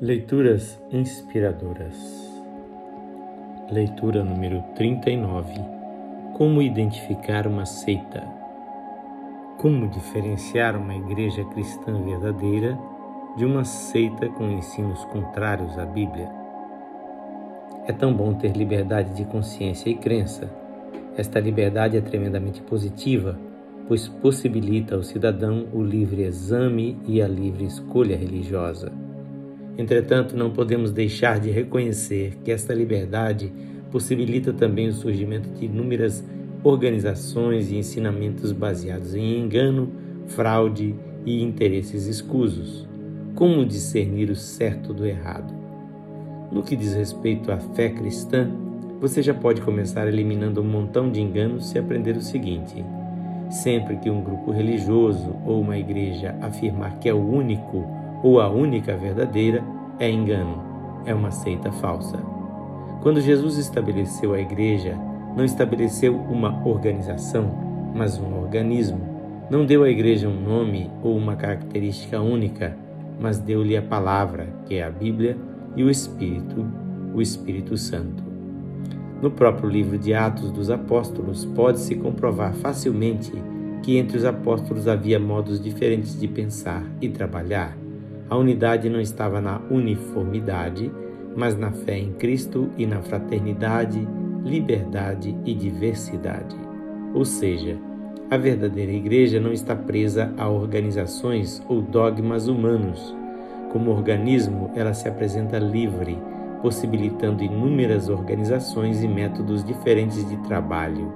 Leituras inspiradoras. Leitura número 39. Como identificar uma seita? Como diferenciar uma igreja cristã verdadeira de uma seita com ensinos contrários à Bíblia? É tão bom ter liberdade de consciência e crença. Esta liberdade é tremendamente positiva, pois possibilita ao cidadão o livre exame e a livre escolha religiosa. Entretanto, não podemos deixar de reconhecer que esta liberdade possibilita também o surgimento de inúmeras organizações e ensinamentos baseados em engano, fraude e interesses escusos. Como discernir o certo do errado? No que diz respeito à fé cristã, você já pode começar eliminando um montão de enganos se aprender o seguinte: sempre que um grupo religioso ou uma igreja afirmar que é o único ou a única verdadeira, é engano, é uma seita falsa. Quando Jesus estabeleceu a igreja, não estabeleceu uma organização, mas um organismo. Não deu à igreja um nome ou uma característica única, mas deu-lhe a palavra, que é a Bíblia, e o Espírito, o Espírito Santo. No próprio livro de Atos dos Apóstolos, pode-se comprovar facilmente que entre os apóstolos havia modos diferentes de pensar e trabalhar. A unidade não estava na uniformidade, mas na fé em Cristo e na fraternidade, liberdade e diversidade. Ou seja, a verdadeira igreja não está presa a organizações ou dogmas humanos. Como organismo, ela se apresenta livre, possibilitando inúmeras organizações e métodos diferentes de trabalho.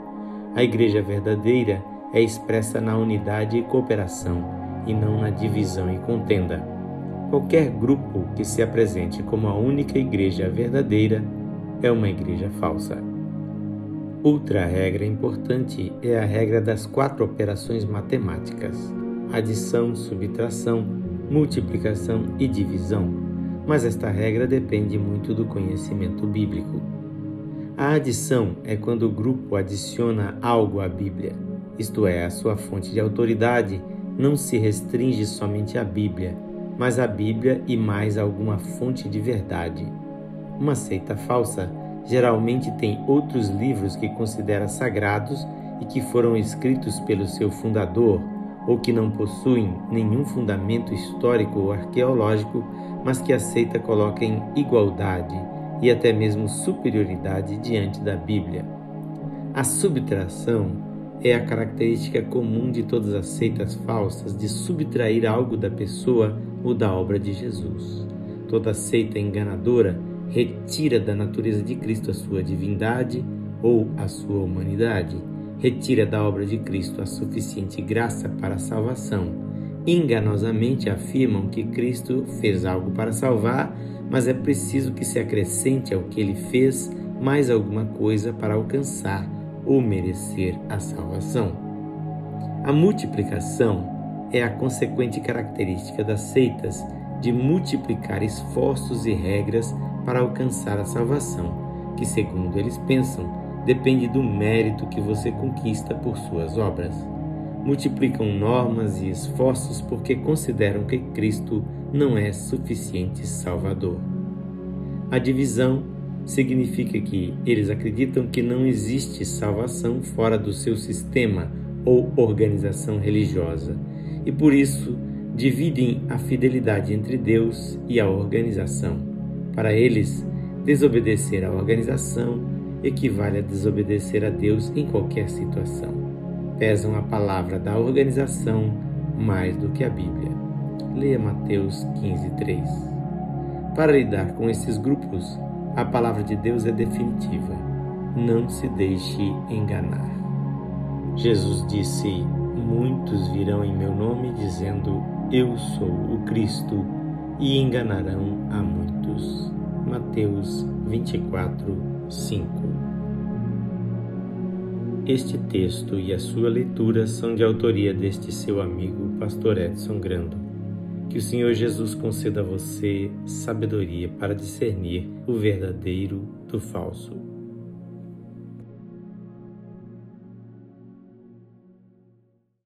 A igreja verdadeira é expressa na unidade e cooperação, e não na divisão e contenda. Qualquer grupo que se apresente como a única igreja verdadeira é uma igreja falsa. Outra regra importante é a regra das quatro operações matemáticas: adição, subtração, multiplicação e divisão. Mas esta regra depende muito do conhecimento bíblico. A adição é quando o grupo adiciona algo à Bíblia, isto é, a sua fonte de autoridade não se restringe somente à Bíblia mas a Bíblia e mais alguma fonte de verdade. Uma seita falsa geralmente tem outros livros que considera sagrados e que foram escritos pelo seu fundador ou que não possuem nenhum fundamento histórico ou arqueológico, mas que a seita coloca em igualdade e até mesmo superioridade diante da Bíblia. A subtração é a característica comum de todas as seitas falsas de subtrair algo da pessoa ou da obra de Jesus. Toda seita enganadora retira da natureza de Cristo a sua divindade ou a sua humanidade, retira da obra de Cristo a suficiente graça para a salvação. Enganosamente afirmam que Cristo fez algo para salvar, mas é preciso que se acrescente ao que ele fez mais alguma coisa para alcançar ou merecer a salvação. A multiplicação é a consequente característica das seitas de multiplicar esforços e regras para alcançar a salvação, que, segundo eles pensam, depende do mérito que você conquista por suas obras. Multiplicam normas e esforços porque consideram que Cristo não é suficiente Salvador. A divisão significa que eles acreditam que não existe salvação fora do seu sistema ou organização religiosa e por isso dividem a fidelidade entre Deus e a organização. Para eles, desobedecer à organização equivale a desobedecer a Deus em qualquer situação. Pesam a palavra da organização mais do que a Bíblia. Leia Mateus 15:3. Para lidar com esses grupos, a palavra de Deus é definitiva. Não se deixe enganar. Jesus disse: Muitos virão em meu nome dizendo: Eu sou o Cristo, e enganarão a muitos. Mateus 24, 5 Este texto e a sua leitura são de autoria deste seu amigo, Pastor Edson Grando. Que o Senhor Jesus conceda a você sabedoria para discernir o verdadeiro do falso.